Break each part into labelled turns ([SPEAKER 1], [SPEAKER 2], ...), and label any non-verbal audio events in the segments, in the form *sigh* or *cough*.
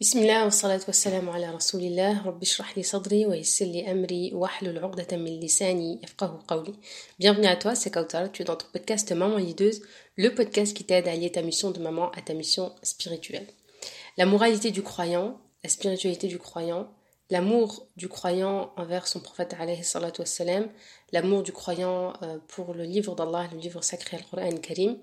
[SPEAKER 1] بسم الله والصلاة والسلام على رسول الله رب اشرح لي صدري ويسر لي أمري واحلل عقدة من لساني يفقه قولي Bienvenue à toi, c'est Kautar, tu es dans ton podcast Maman Lideuse, le podcast qui t'aide à lier ta mission de maman à ta mission spirituelle. La moralité du croyant, la spiritualité du croyant, l'amour du croyant envers son prophète alayhi salatu wassalam, l'amour du croyant euh, pour le livre d'Allah, le livre sacré Al-Qur'an Karim,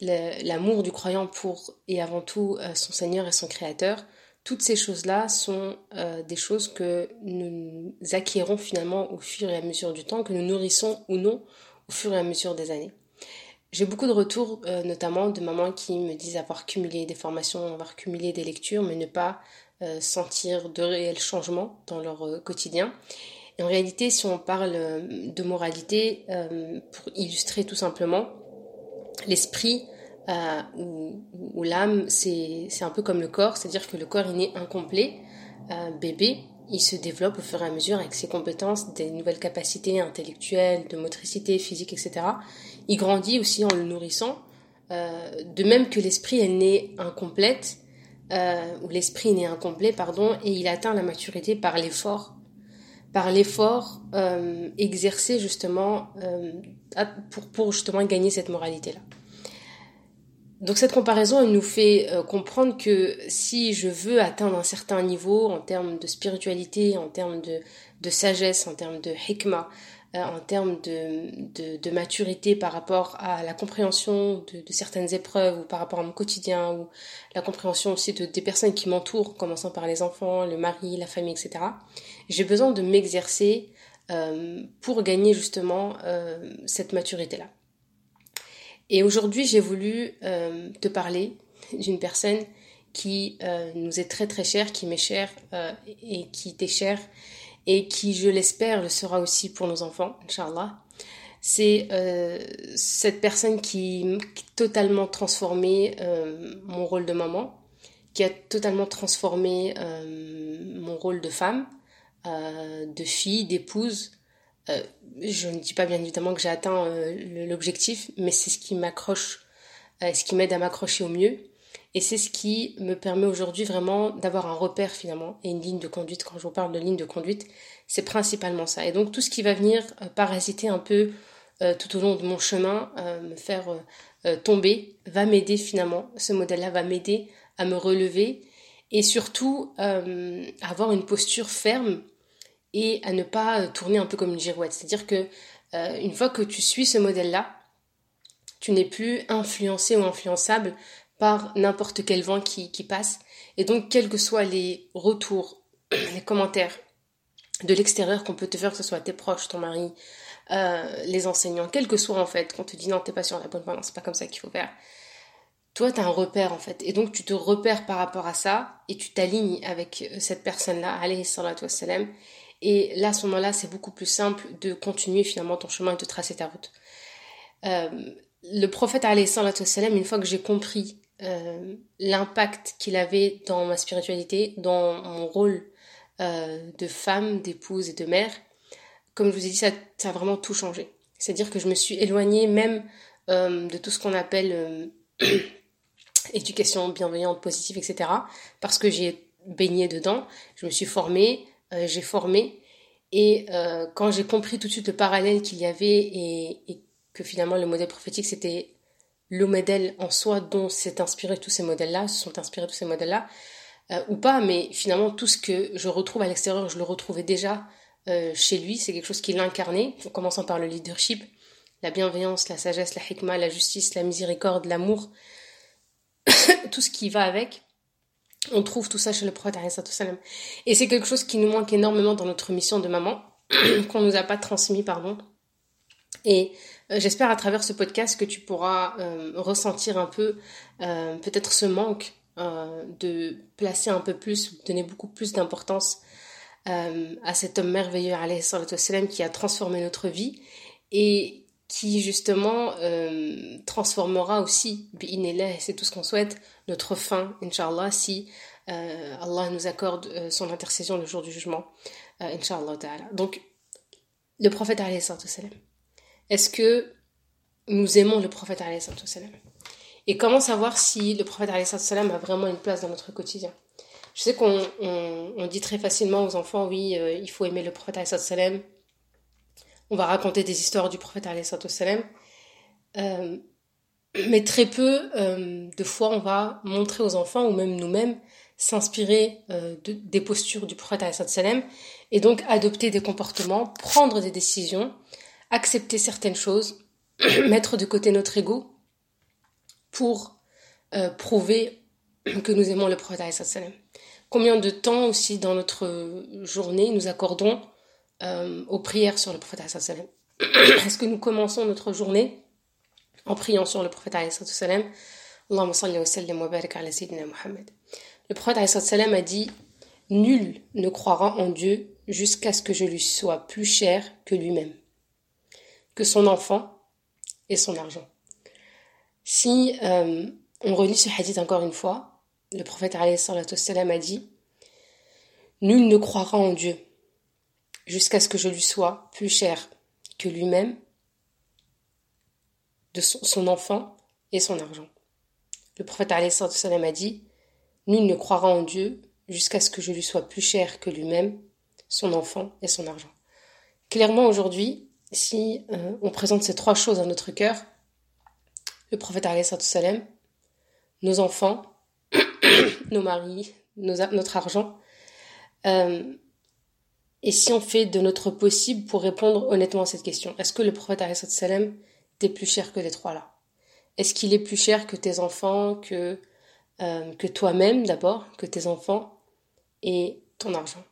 [SPEAKER 1] l'amour du croyant pour et avant tout euh, son Seigneur et son Créateur, toutes ces choses-là sont euh, des choses que nous acquérons finalement au fur et à mesure du temps, que nous nourrissons ou non au fur et à mesure des années. J'ai beaucoup de retours, euh, notamment de mamans qui me disent avoir cumulé des formations, avoir cumulé des lectures, mais ne pas sentir de réels changements dans leur quotidien. Et en réalité, si on parle de moralité, pour illustrer tout simplement, l'esprit euh, ou, l'âme, c'est un peu comme le corps, c'est-à-dire que le corps est né incomplet, euh, bébé, il se développe au fur et à mesure avec ses compétences, des nouvelles capacités intellectuelles, de motricité, physique, etc. Il grandit aussi en le nourrissant, euh, de même que l'esprit est né incomplète, ou l'esprit est incomplet, pardon, et il atteint la maturité par l'effort par l'effort exercé justement pour, pour justement gagner cette moralité là. Donc cette comparaison, elle nous fait euh, comprendre que si je veux atteindre un certain niveau en termes de spiritualité, en termes de, sagesse, en termes de hikmah, euh, en termes de, maturité par rapport à la compréhension de, de, certaines épreuves ou par rapport à mon quotidien ou la compréhension aussi de, des personnes qui m'entourent, commençant par les enfants, le mari, la famille, etc. J'ai besoin de m'exercer euh, pour gagner justement euh, cette maturité-là. Et aujourd'hui, j'ai voulu euh, te parler d'une personne qui euh, nous est très très chère, qui m'est chère euh, et qui t'est chère et qui, je l'espère, le sera aussi pour nos enfants, Inch'Allah. C'est cette personne qui, a totalement transformé mon rôle de maman, qui a totalement transformé mon rôle de femme, de fille, d'épouse, euh, je ne dis pas bien évidemment que j'ai atteint euh, l'objectif, mais c'est ce qui m'accroche, euh, ce qui m'aide à m'accrocher au mieux. Et c'est ce qui me permet aujourd'hui vraiment d'avoir un repère finalement et une ligne de conduite. Quand je vous parle de ligne de conduite, c'est principalement ça. Et donc tout ce qui va venir parasiter un peu tout au long de mon chemin, me faire tomber, va m'aider finalement. Ce modèle-là va m'aider à me relever et surtout avoir une posture ferme et à ne pas euh, tourner un peu comme une girouette. C'est-à-dire que euh, une fois que tu suis ce modèle-là, tu n'es plus influencé ou influençable par n'importe quel vent qui, qui passe. Et donc, quels que soient les retours, *clears throat* les commentaires de l'extérieur qu'on peut te faire, que ce soit tes proches, ton mari, euh, les enseignants, quel que soit en fait, qu'on te dit non, t'es pas sur la bonne voie, non, c'est pas comme ça qu'il faut faire. Toi, tu as un repère en fait. Et donc, tu te repères par rapport à ça et tu t'alignes avec cette personne-là, alayhi salatu wassalam, et là, à ce moment-là, c'est beaucoup plus simple de continuer finalement ton chemin et de tracer ta route. Euh, le prophète, salam, une fois que j'ai compris euh, l'impact qu'il avait dans ma spiritualité, dans mon rôle euh, de femme, d'épouse et de mère, comme je vous ai dit, ça, ça a vraiment tout changé. C'est-à-dire que je me suis éloignée même de tout ce qu'on appelle *clears throat* éducation bienveillante, positive, etc. Parce que j'ai baigné dedans, je me suis formée, j'ai formé. Et euh, quand j'ai compris tout de suite le parallèle qu'il y avait et, que finalement le modèle prophétique c'était le modèle en soi dont s'est inspiré tous ces modèles-là, se sont inspirés tous ces modèles-là, euh, ou pas, mais finalement tout ce que je retrouve à l'extérieur, je le retrouvais déjà chez lui, c'est quelque chose qu'il incarnait, en commençant par le leadership, la bienveillance, la sagesse, la hikmah, la justice, la miséricorde, l'amour, *coughs* tout ce qui va avec. On trouve tout ça chez le prophète Et c'est quelque chose qui nous manque énormément dans notre mission de maman, *clears throat* qu'on nous a pas transmis, pardon. Et euh, j'espère à travers ce podcast que tu pourras euh, ressentir un peu euh, peut-être ce manque de placer un peu plus, donner beaucoup plus d'importance à cet homme merveilleux, qui a transformé notre vie et qui justement transformera aussi, c'est tout ce qu'on souhaite, notre fin, Inch'Allah, si euh, Allah nous accorde euh, son intercession le jour du jugement, euh, Inch'Allah ta'ala. Donc, le prophète alayhi. Est-ce que nous aimons le prophète alayhi Et comment savoir si le prophète alayhi a vraiment une place dans notre quotidien? Je sais qu'on on, dit très facilement aux enfants, oui, euh, il faut aimer le prophète sallam. On va raconter des histoires du prophète. Euh, mais très peu euh, de fois on va montrer aux enfants ou même nous-mêmes s'inspirer euh, des postures du prophète et donc adopter des comportements, prendre des décisions, accepter certaines choses, *clears throat* mettre de côté notre ego pour euh, prouver que nous aimons le prophète. Combien de temps aussi dans notre journée nous accordons aux prières sur le prophète *clears throat* Est-ce que nous commençons notre journée en priant sur le prophète Allahumma salli wa sallim wa barik ala sayyidina Muhammad. Le prophète sallam a dit Nul ne croira en Dieu jusqu'à ce que je lui sois plus cher que lui-même, que son enfant et son argent. Si euh, on relit ce hadith encore une fois, le prophète a dit Nul ne croira en Dieu jusqu'à ce que je lui sois plus cher que lui-même, de son, enfant et son argent. Le prophète salam a dit Nul ne croira en Dieu jusqu'à ce que je lui sois plus cher que lui-même, son enfant et son argent. Clairement aujourd'hui, si euh, on présente ces trois choses à notre cœur, le prophète salam, nos enfants, *coughs* nos maris, notre argent, euh, et si on fait de notre possible pour répondre honnêtement à cette question, est-ce que le prophète salam t'es plus cher que les trois là? Est-ce qu'il est plus cher que tes enfants, que, euh, que toi-même d'abord, que tes enfants et ton argent?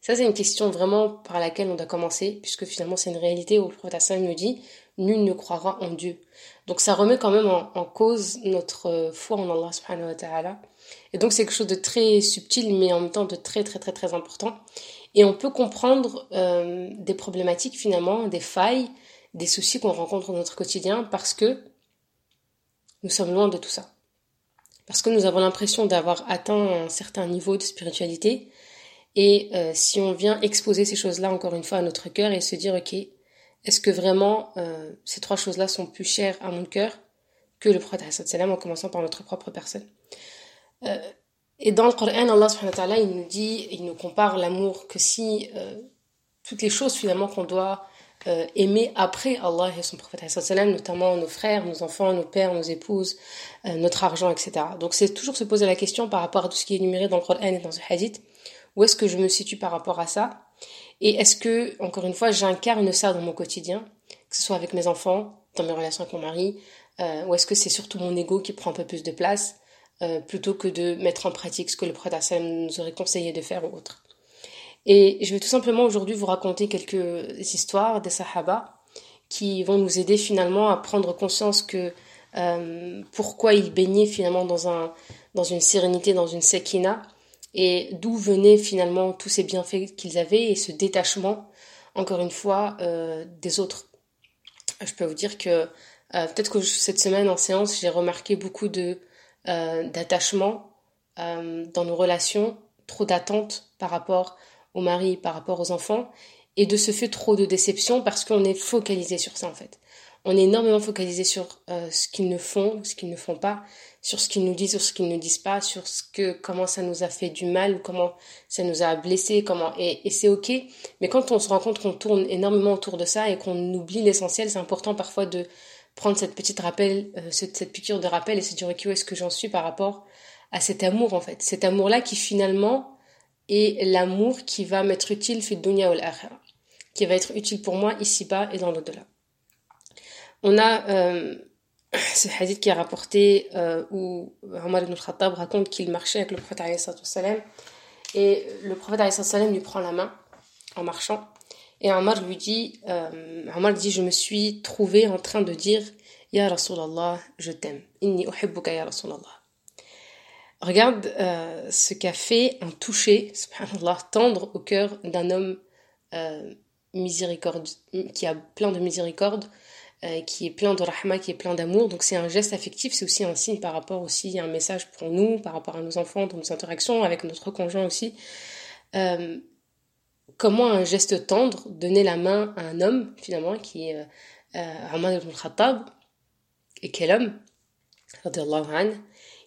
[SPEAKER 1] Ça, c'est une question vraiment par laquelle on doit commencer, puisque finalement, c'est une réalité où le prophète Hassan nous dit Nul ne croira en Dieu. Donc, ça remet quand même en, cause notre foi en Allah subhanahu wa ta'ala. Et donc, c'est quelque chose de très subtil, mais en même temps de très, très, très, très important. Et on peut comprendre euh, des problématiques finalement, des failles des soucis qu'on rencontre dans notre quotidien parce que nous sommes loin de tout ça. Parce que nous avons l'impression d'avoir atteint un certain niveau de spiritualité. Et euh, si on vient exposer ces choses-là encore une fois à notre cœur et se dire, ok, est-ce que vraiment euh, ces trois choses-là sont plus chères à mon cœur que le prophète en commençant par notre propre personne? Et dans le Coran, Allah subhanahu wa ta'ala, il nous dit, il nous compare l'amour que si toutes les choses finalement qu'on doit euh, aimer après Allah et son prophète, notamment nos frères, nos enfants, nos pères, nos épouses, euh, notre argent, etc. Donc c'est toujours se poser la question par rapport à tout ce qui est énuméré dans le Coran et dans le Hadith, où est-ce que je me situe par rapport à ça? Et est-ce que, encore une fois, j'incarne ça dans mon quotidien, que ce soit avec mes enfants, dans mes relations avec mon mari, euh, ou est-ce que c'est surtout mon ego qui prend un peu plus de place, plutôt que de mettre en pratique ce que le prophète nous aurait conseillé de faire ou autre et je vais tout simplement aujourd'hui vous raconter quelques histoires des Sahaba qui vont nous aider finalement à prendre conscience que euh, pourquoi ils baignaient finalement dans, un, dans une sérénité, dans une sekina, et d'où venaient finalement tous ces bienfaits qu'ils avaient et ce détachement, encore une fois, euh, des autres. Je peux vous dire que euh, peut-être que cette semaine en séance, j'ai remarqué beaucoup de d'attachement dans nos relations, trop d'attentes par rapport au mari par rapport aux enfants, et de ce fait trop de déception parce qu'on est focalisé sur ça en fait. On est énormément focalisé sur euh, ce qu'ils ne font, ce qu'ils ne font pas, sur ce qu'ils nous disent, sur ce qu'ils ne disent pas, sur ce que comment ça nous a fait du mal comment ça nous a blessé, comment et, et c'est ok. Mais quand on se rend compte qu'on tourne énormément autour de ça et qu'on oublie l'essentiel, c'est important parfois de prendre cette petite rappel, euh, cette, cette piqûre de rappel et se dire ok où est-ce que j'en suis par rapport à cet amour en fait, cet amour là qui finalement et l'amour qui va m'être utile fi dunya ou qui va être utile pour moi ici-bas et dans l'au-delà. On a euh, *coughs* ce hadith qui est rapporté euh, où Omar ibn Khattab raconte qu'il marchait avec le prophète et le prophète lui prend la main en marchant et Omar lui dit euh, dit je me suis trouvé en train de dire Ya Rasulallah je t'aime inni uhibbuka ya Rasulallah Regarde euh, ce qu'a fait un toucher, subhanallah, tendre au cœur d'un homme euh, miséricorde, qui a plein de miséricorde, euh, qui est plein de rahma, qui est plein d'amour. Donc c'est un geste affectif, c'est aussi un signe par rapport aussi à un message pour nous, par rapport à nos enfants, dans nos interactions avec notre conjoint aussi. Euh, comment un geste tendre, donner la main à un homme, finalement, qui est euh, Omar ibn Khattab, et quel homme,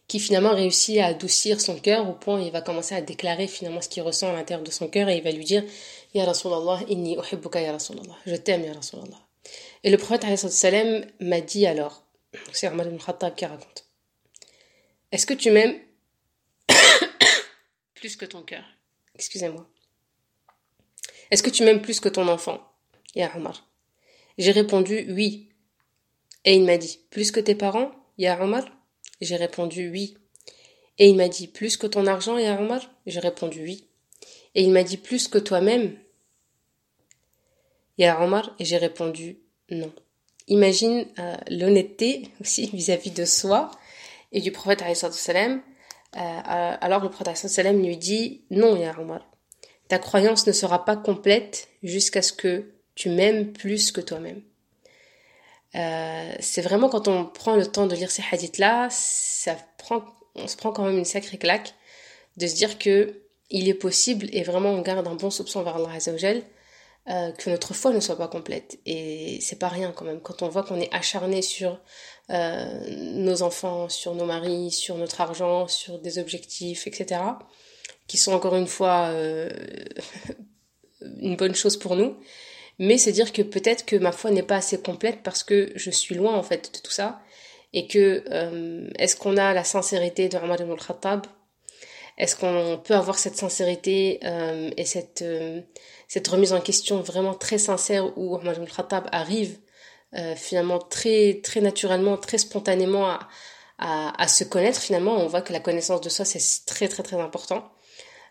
[SPEAKER 1] qui finalement réussit à adoucir son cœur au point où il va commencer à déclarer finalement ce qu'il ressent à l'intérieur de son cœur et il va lui dire Ya Rasulallah, inni uhibbuka ya Rasulallah. Je t'aime ya Rasulallah. Et le prophète salam m'a dit alors, c'est Omar ibn Khattab qui raconte, Est-ce que tu m'aimes *coughs* plus que ton cœur? Excusez-moi. Est-ce que tu m'aimes plus que ton enfant? Ya Omar. J'ai répondu oui. Et il m'a dit, plus que tes parents? Ya j'ai répondu oui. Et il m'a dit plus que ton argent, Ya J'ai répondu oui. Et il m'a dit plus que toi-même, Ya Omar Et j'ai répondu non. Imagine euh, l'honnêteté *laughs* aussi vis-à-vis de soi et du prophète. Euh, euh, alors le prophète lui dit non, Ya. Ta croyance ne sera pas complète jusqu'à ce que tu m'aimes plus que toi-même. Euh, c'est vraiment quand on prend le temps de lire ces hadiths-là, ça prend, on se prend quand même une sacrée claque de se dire que il est possible, et vraiment on garde un bon soupçon vers Allah Azzawajal, euh, que notre foi ne soit pas complète. Et c'est pas rien quand même. Quand on voit qu'on est acharné sur euh, nos enfants, sur nos maris, sur notre argent, sur des objectifs, etc., qui sont encore une fois euh, *laughs* une bonne chose pour nous, mais c'est dire que peut-être que ma foi n'est pas assez complète parce que je suis loin en fait de tout ça. Et que euh, est-ce qu'on a la sincérité de Omar ibn al-Khattab? Est-ce qu'on peut avoir cette sincérité euh, et cette, euh, cette remise en question vraiment très sincère où Omar ibn al-Khattab arrive finalement très, très naturellement, très spontanément à, à, à, se connaître finalement? On voit que la connaissance de soi c'est très très très important.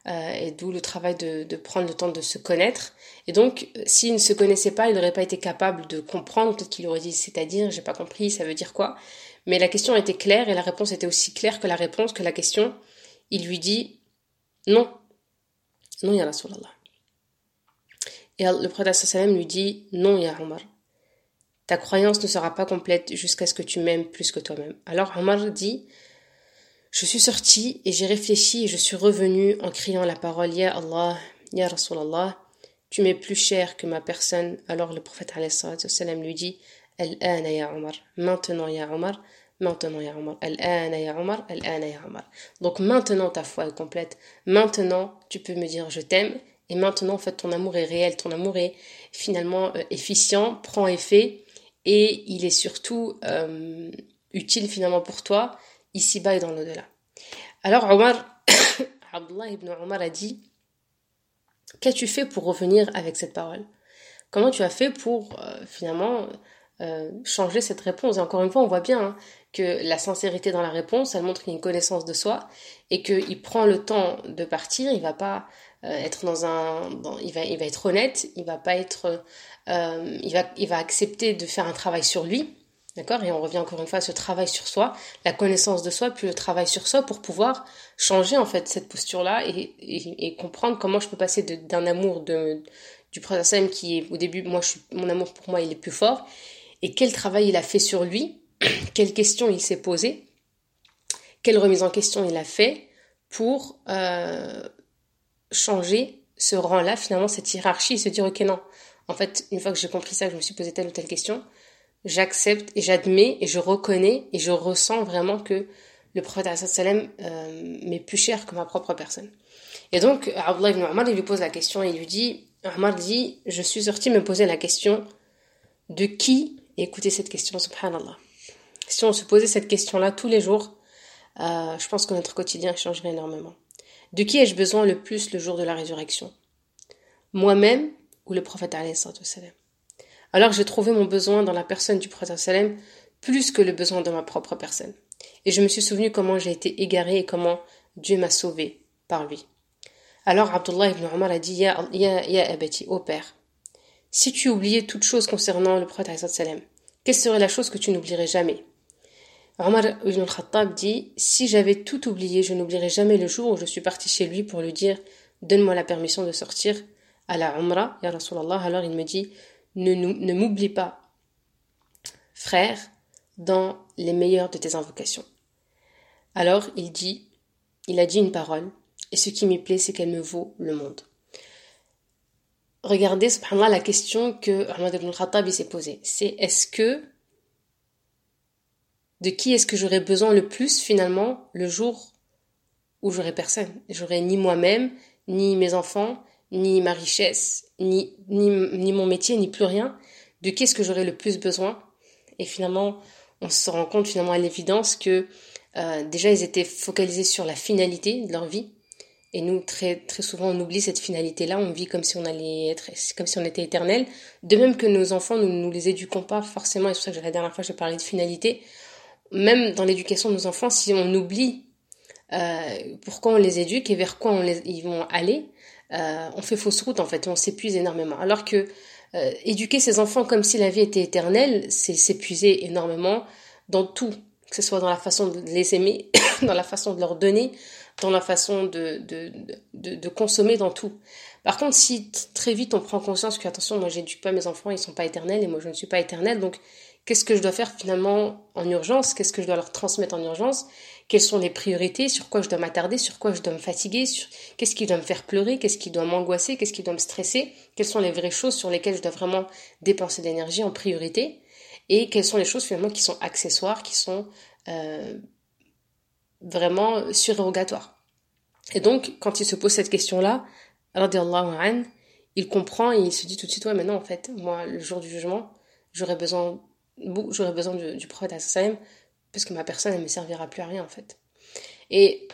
[SPEAKER 1] Euh, et d'où le travail de, prendre le temps de se connaître. Et donc, s'il ne se connaissait pas, il n'aurait pas été capable de comprendre, peut-être qu'il aurait dit c'est-à-dire, j'ai pas compris, ça veut dire quoi? Mais la question était claire et la réponse était aussi claire que la réponse, que la question. Il lui dit non, non, ya Rasulallah. Et le prophète sallam lui dit non, ya Omar. Ta croyance ne sera pas complète jusqu'à ce que tu m'aimes plus que toi-même. Alors Omar dit je suis sortie et j'ai réfléchi et je suis revenue en criant la parole Ya Allah, Ya Rasulallah, tu m'es plus cher que ma personne. Alors le prophète sallam lui dit Al-ana ya Omar, maintenant ya Omar, maintenant ya Omar, Al-ana ya Omar, Al-ana ya Omar. Donc maintenant ta foi est complète, maintenant tu peux me dire je t'aime. Et maintenant en fait ton amour est réel, ton amour est finalement euh, efficient, prend effet. Et il est surtout euh, utile finalement pour toi ici-bas et dans l'au-delà. Alors Omar, *coughs* Abdullah ibn Omar a dit Qu'as-tu fait pour revenir avec cette parole? Comment tu as fait pour euh, finalement euh, changer cette réponse? Et encore une fois, on voit bien hein, que la sincérité dans la réponse, elle montre qu'il y a une connaissance de soi et qu'il prend le temps de partir. Il va pas euh, être dans un, il va, il va être honnête. Il va pas être, il va, il va accepter de faire un travail sur lui D'accord? Et on revient encore une fois à ce travail sur soi, la connaissance de soi, puis le travail sur soi pour pouvoir changer en fait cette posture-là et, comprendre comment je peux passer d'un amour de, du Prince qui est au début, moi, je suis, mon amour pour moi, il est plus fort, et quel travail il a fait sur lui, *clears throat* quelles questions il s'est posé, quelle remise en question il a fait pour euh, changer ce rang-là, finalement, cette hiérarchie, et se dire, ok, non, en fait, une fois que j'ai compris ça, que je me suis posé telle ou telle question, j'accepte et j'admets et je reconnais et je ressens vraiment que le prophète sallam euh, m'est plus cher que ma propre personne. Et donc, Abdullah ibn Omar, il lui pose la question et il lui dit, Omar dit, je suis sorti me poser la question de qui, et écoutez cette question, subhanallah. Si on se posait cette question-là tous les jours, euh, je pense que notre quotidien changerait énormément. De qui ai-je besoin le plus le jour de la résurrection? Moi-même ou le prophète sallam? Alors j'ai trouvé mon besoin dans la personne du prophète sallam plus que le besoin de ma propre personne. Et je me suis souvenu comment j'ai été égaré et comment Dieu m'a sauvé par lui. Alors Abdullah ibn Omar a dit Ya, ya, ya Abati, ô père, si tu oubliais toute chose concernant le prophète sallam, quelle serait la chose que tu n'oublierais jamais? Omar ibn al-Khattab dit Si j'avais tout oublié, je n'oublierais jamais le jour où je suis parti chez lui pour lui dire Donne-moi la permission de sortir à la Umrah, Ya Rasulallah. Alors il me dit ne, m'oublie pas, frère, dans les meilleures de tes invocations. Alors il dit, il a dit une parole, et ce qui m'y plaît, c'est qu'elle me vaut le monde. Regardez, subhanallah, la question que Ahmad ibn Khattab s'est posée. C'est est-ce que de qui est-ce que j'aurais besoin le plus finalement le jour où j'aurais personne? J'aurais ni moi-même, ni mes enfants, ni ma richesse, ni, ni, ni mon métier, ni plus rien. De qui est-ce que j'aurais le plus besoin Et finalement, on se rend compte finalement à l'évidence que euh, déjà ils étaient focalisés sur la finalité de leur vie. Et nous, très, très souvent, on oublie cette finalité-là. On vit comme si on allait être, comme si on était éternel. De même que nos enfants, nous ne nous les éduquons pas forcément. Et c'est pour ça que la dernière fois, j'ai parlé de finalité. Même dans l'éducation de nos enfants, si on oublie euh, pourquoi on les éduque et vers quoi on les, ils vont aller, euh, on fait fausse route en fait, on s'épuise énormément. Alors que euh, éduquer ses enfants comme si la vie était éternelle, c'est s'épuiser énormément dans tout, que ce soit dans la façon de les aimer, *coughs* dans la façon de leur donner, dans la façon de, de, de, de consommer, dans tout. Par contre, si très vite on prend conscience que, attention, moi j'éduque pas mes enfants, ils sont pas éternels et moi je ne suis pas éternel, donc qu'est-ce que je dois faire finalement en urgence, qu'est-ce que je dois leur transmettre en urgence, quelles sont les priorités, sur quoi je dois m'attarder, sur quoi je dois me fatiguer, qu'est-ce qui doit me faire pleurer, qu'est-ce qui doit m'angoisser, qu'est-ce qui doit me stresser, quelles sont les vraies choses sur lesquelles je dois vraiment dépenser d'énergie en priorité, et quelles sont les choses finalement qui sont accessoires, qui sont euh, vraiment surérogatoires. Et donc, quand il se pose cette question-là, il comprend et il se dit tout de suite, ouais, maintenant en fait, moi, le jour du jugement, j'aurais besoin besoin du, du prophète parce que ma personne, elle me servira plus à rien en fait. Et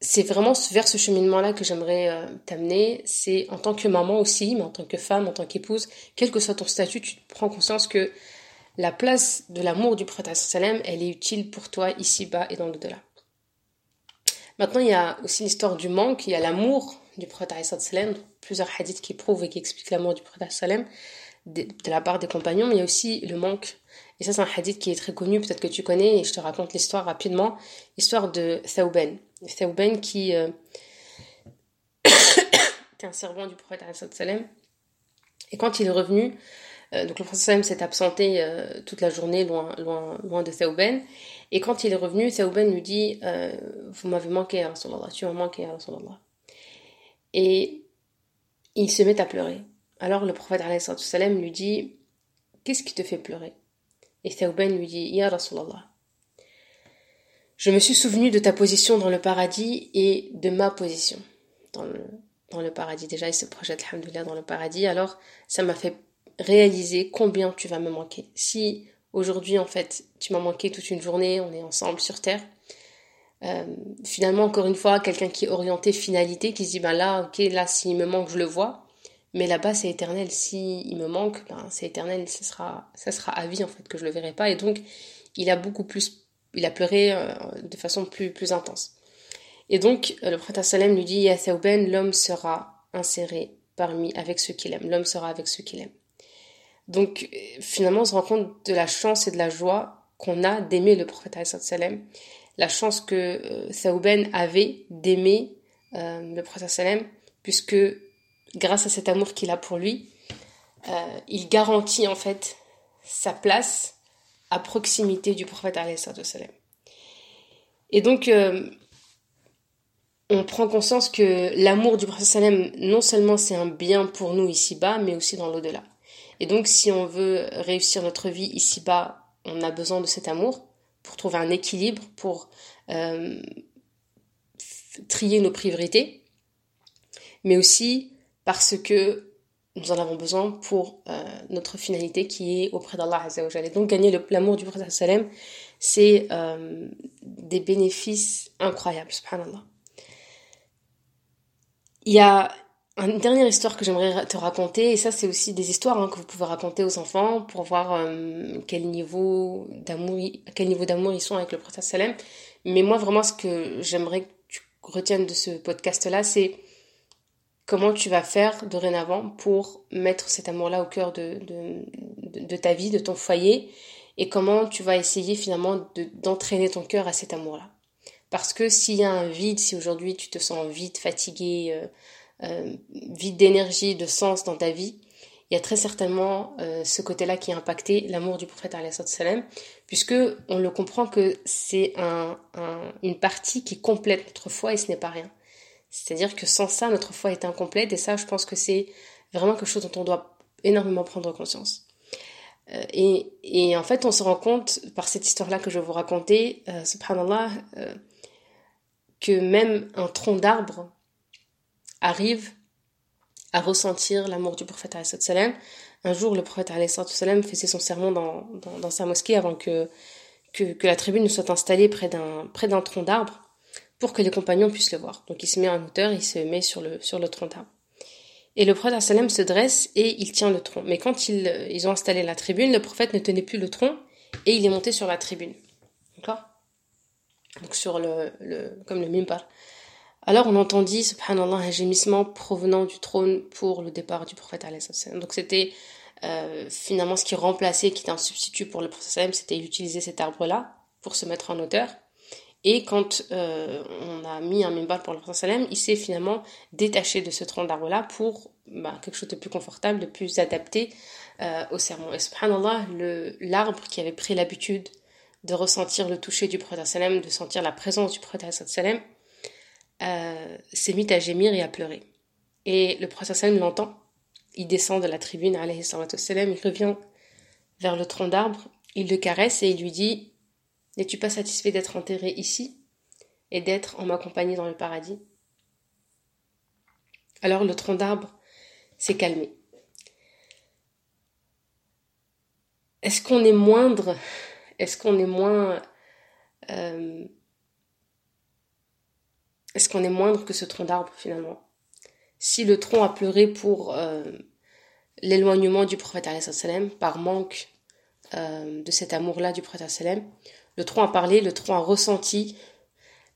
[SPEAKER 1] c'est vraiment vers ce cheminement-là que j'aimerais euh, t'amener. C'est en tant que maman aussi, mais en tant que femme, en tant qu'épouse, quel que soit ton statut, tu prends conscience que la place de l'amour du prophète elle est utile pour toi ici-bas et dans l'au-delà. Maintenant, il y a aussi l'histoire du manque, il y a l'amour du prophète plusieurs hadiths qui prouvent et qui expliquent l'amour du prophète de, de la part des compagnons, mais il y a aussi le manque. Et ça, c'est un hadith qui est très connu, peut-être que tu connais, et je te raconte l'histoire rapidement. L'histoire de Thauben. Thauben qui euh, *coughs* était un servant du prophète sallam. Et quand il est revenu, euh, donc le prophète sallam s'est absenté euh, toute la journée loin, loin, loin de Thauben. Et quand il est revenu, Thauben lui dit Vous m'avez manqué, Rasulallah, tu m'as manqué, Rasulallah. Et il se met à pleurer. Alors le prophète salam lui dit Qu'est-ce qui te fait pleurer? Et Thauban lui dit Ya Rasulallah, je me suis souvenu de ta position dans le paradis et de ma position dans le, dans le paradis. Déjà, il se projette, alhamdoulilah, dans le paradis. Alors, ça m'a fait réaliser combien tu vas me manquer. Si aujourd'hui, en fait, tu m'as manqué toute une journée, on est ensemble sur Terre, euh, finalement, encore une fois, quelqu'un qui est orienté finalité, qui se dit, ben là, ok, là, s'il me manque, je le vois. Mais là-bas, c'est éternel. Si il me manque, ben, c'est éternel. Ce sera, ça sera à vie, en fait, que je le verrai pas. Et donc, il a beaucoup plus, il a pleuré euh, de façon plus, plus intense. Et donc, euh, le prophète Salem lui dit, Ya l'homme sera inséré parmi, avec ceux qu'il aime. L'homme sera avec ceux qu'il aime. Donc, euh, finalement, on se rend compte de la chance et de la joie qu'on a d'aimer le prophète Salem. La chance que euh, avait d'aimer le prophète Salem, puisque grâce à cet amour qu'il a pour lui, euh, il garantit en fait sa place à proximité du prophète. Et donc, euh, on prend conscience que l'amour du prophète non seulement c'est un bien pour nous ici-bas, mais aussi dans l'au-delà. Et donc, si on veut réussir notre vie ici-bas, on a besoin de cet amour pour trouver un équilibre, pour euh, trier nos priorités, mais aussi parce que nous en avons besoin pour euh, notre finalité qui est auprès d'Allah Azzawajal. Et donc gagner l'amour du prophète sallam, c'est euh, des bénéfices incroyables, subhanallah. Il y a une dernière histoire que j'aimerais te raconter, et ça c'est aussi des histoires hein, que vous pouvez raconter aux enfants pour voir euh, quel niveau d'amour, ils sont avec le prophète sallam. Mais moi vraiment ce que j'aimerais que tu retiennes de ce podcast-là, c'est comment tu vas faire dorénavant pour mettre cet amour-là au cœur de, de, ta vie, de ton foyer, et comment tu vas essayer finalement d'entraîner ton cœur à cet amour-là. Parce que s'il y a un vide, si aujourd'hui tu te sens vide, fatigué, euh, euh, vide d'énergie, de sens dans ta vie, il y a très certainement euh, ce côté-là qui a impacté l'amour du prophète salam, puisque on le comprend que c'est un, une partie qui complète notre foi et ce n'est pas rien. C'est-à-dire que sans ça, notre foi est incomplète et ça, je pense que c'est vraiment quelque chose dont on doit énormément prendre conscience. Euh, et, en fait, on se rend compte par cette histoire-là que je vais vous raconter, euh, subhanallah, euh, que même un tronc d'arbre arrive à ressentir l'amour du prophète. Un jour, le prophète salam faisait son sermon dans, dans, sa mosquée avant que, que, la tribune soit installée près d'un tronc d'arbre pour que les compagnons puissent le voir. Donc il se met en hauteur, il se met sur le, sur le tronc d'arbre. Et le prophète sallam se dresse et il tient le tronc. Mais quand ils, ils ont installé la tribune, le prophète ne tenait plus le tronc et il est monté sur la tribune. D'accord? Donc sur le, le comme le mimbar. Alors on entendit, subhanallah, un gémissement provenant du trône pour le départ du prophète Donc c'était euh, finalement ce qui remplaçait, qui était un substitut pour le prophète c'était utiliser cet arbre-là pour se mettre en hauteur. Et quand euh, on a mis un mimbal pour le prophète sallam, il s'est finalement détaché de ce tronc d'arbre-là pour bah, quelque chose de plus confortable, de plus adapté euh, au sermon. Et subhanallah, l'arbre qui avait pris l'habitude de ressentir le toucher du prophète sallam, de sentir la présence du prophète sallam, euh, s'est mis à gémir et à pleurer. Et le prophète sallam l'entend. Il descend de la tribune, il revient vers le tronc d'arbre, il le caresse et il lui dit N'es-tu pas satisfait d'être enterré ici et d'être en ma compagnie dans le paradis? Alors le tronc d'arbre s'est calmé. Est-ce qu'on est moindre? Est-ce qu'on est moins euh, Est-ce qu'on est moindre que ce tronc d'arbre finalement? Si le tronc a pleuré pour euh, l'éloignement du prophète par manque euh, de cet amour-là du prophète le tronc a parlé, le tronc a ressenti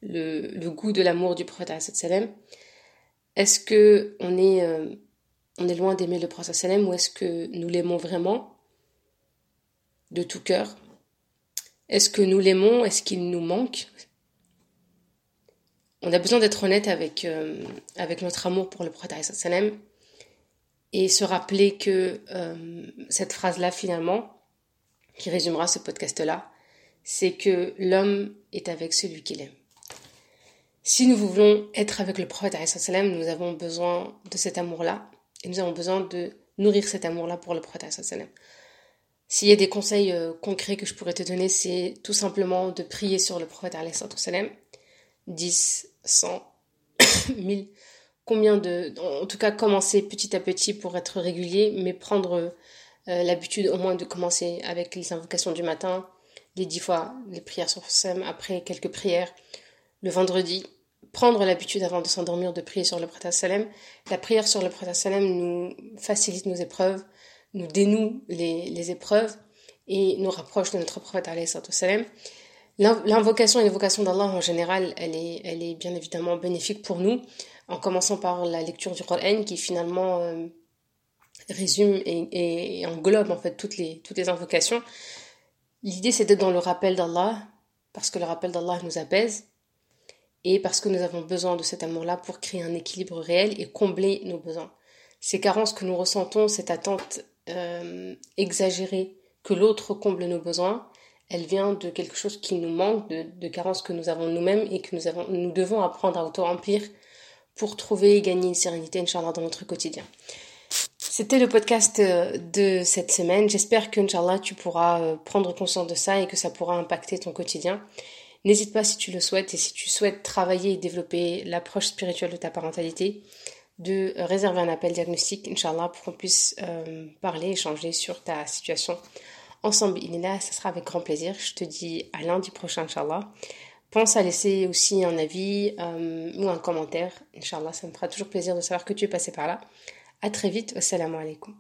[SPEAKER 1] le, goût de l'amour du prophète Est-ce que euh, on est loin d'aimer le prophète ou est-ce que nous l'aimons vraiment de tout cœur? Est-ce que nous l'aimons? Est-ce qu'il nous manque? On a besoin d'être honnête avec, euh, notre amour pour le prophète et se rappeler que euh, cette phrase-là finalement, qui résumera ce podcast-là, c'est que l'homme est avec celui qu'il aime. Si nous voulons être avec le prophète, nous avons besoin de cet amour-là, et nous avons besoin de nourrir cet amour-là pour le prophète. S'il y a des conseils euh, concrets que je pourrais te donner, c'est tout simplement de prier sur le prophète 10, 100, 1000, combien de... En tout cas, commencer petit à petit pour être régulier, mais prendre euh, l'habitude au moins de commencer avec les invocations du matin, les dix fois les prières sur Sam, après quelques prières le vendredi. Prendre l'habitude avant de s'endormir de prier sur le Prata Salem. La prière sur le Prata Salem nous facilite nos épreuves, nous dénoue les, les épreuves et nous rapproche de notre prophète Salem. L'invocation et l'évocation d'Allah en général, elle est, elle est bien évidemment bénéfique pour nous, en commençant par la lecture du Coran qui finalement euh, résume et, englobe en fait toutes les, toutes les invocations. L'idée, c'est d'être dans le rappel d'Allah, parce que le rappel d'Allah nous apaise, et parce que nous avons besoin de cet amour-là pour créer un équilibre réel et combler nos besoins. Ces carences que nous ressentons, cette attente euh, exagérée que l'autre comble nos besoins, elle vient de quelque chose qui nous manque, de, carences que nous avons nous-mêmes et que nous, avons, nous devons apprendre à auto-remplir pour trouver et gagner une sérénité, Inch'Allah, dans notre quotidien. C'était le podcast euh, de cette semaine. J'espère que, Inch'Allah, tu pourras euh, prendre conscience de ça et que ça pourra impacter ton quotidien. N'hésite pas si tu le souhaites et si tu souhaites travailler et développer l'approche spirituelle de ta parentalité, de réserver un appel diagnostic, Inch'Allah, pour qu'on puisse euh, parler, échanger sur ta situation ensemble. Il est ça sera avec grand plaisir. Je te dis à lundi prochain, Inch'Allah. Pense à laisser aussi un avis ou un commentaire. Inch'Allah, ça me fera toujours plaisir de savoir que tu es passé par là. À très vite. Wassalamu alaikum.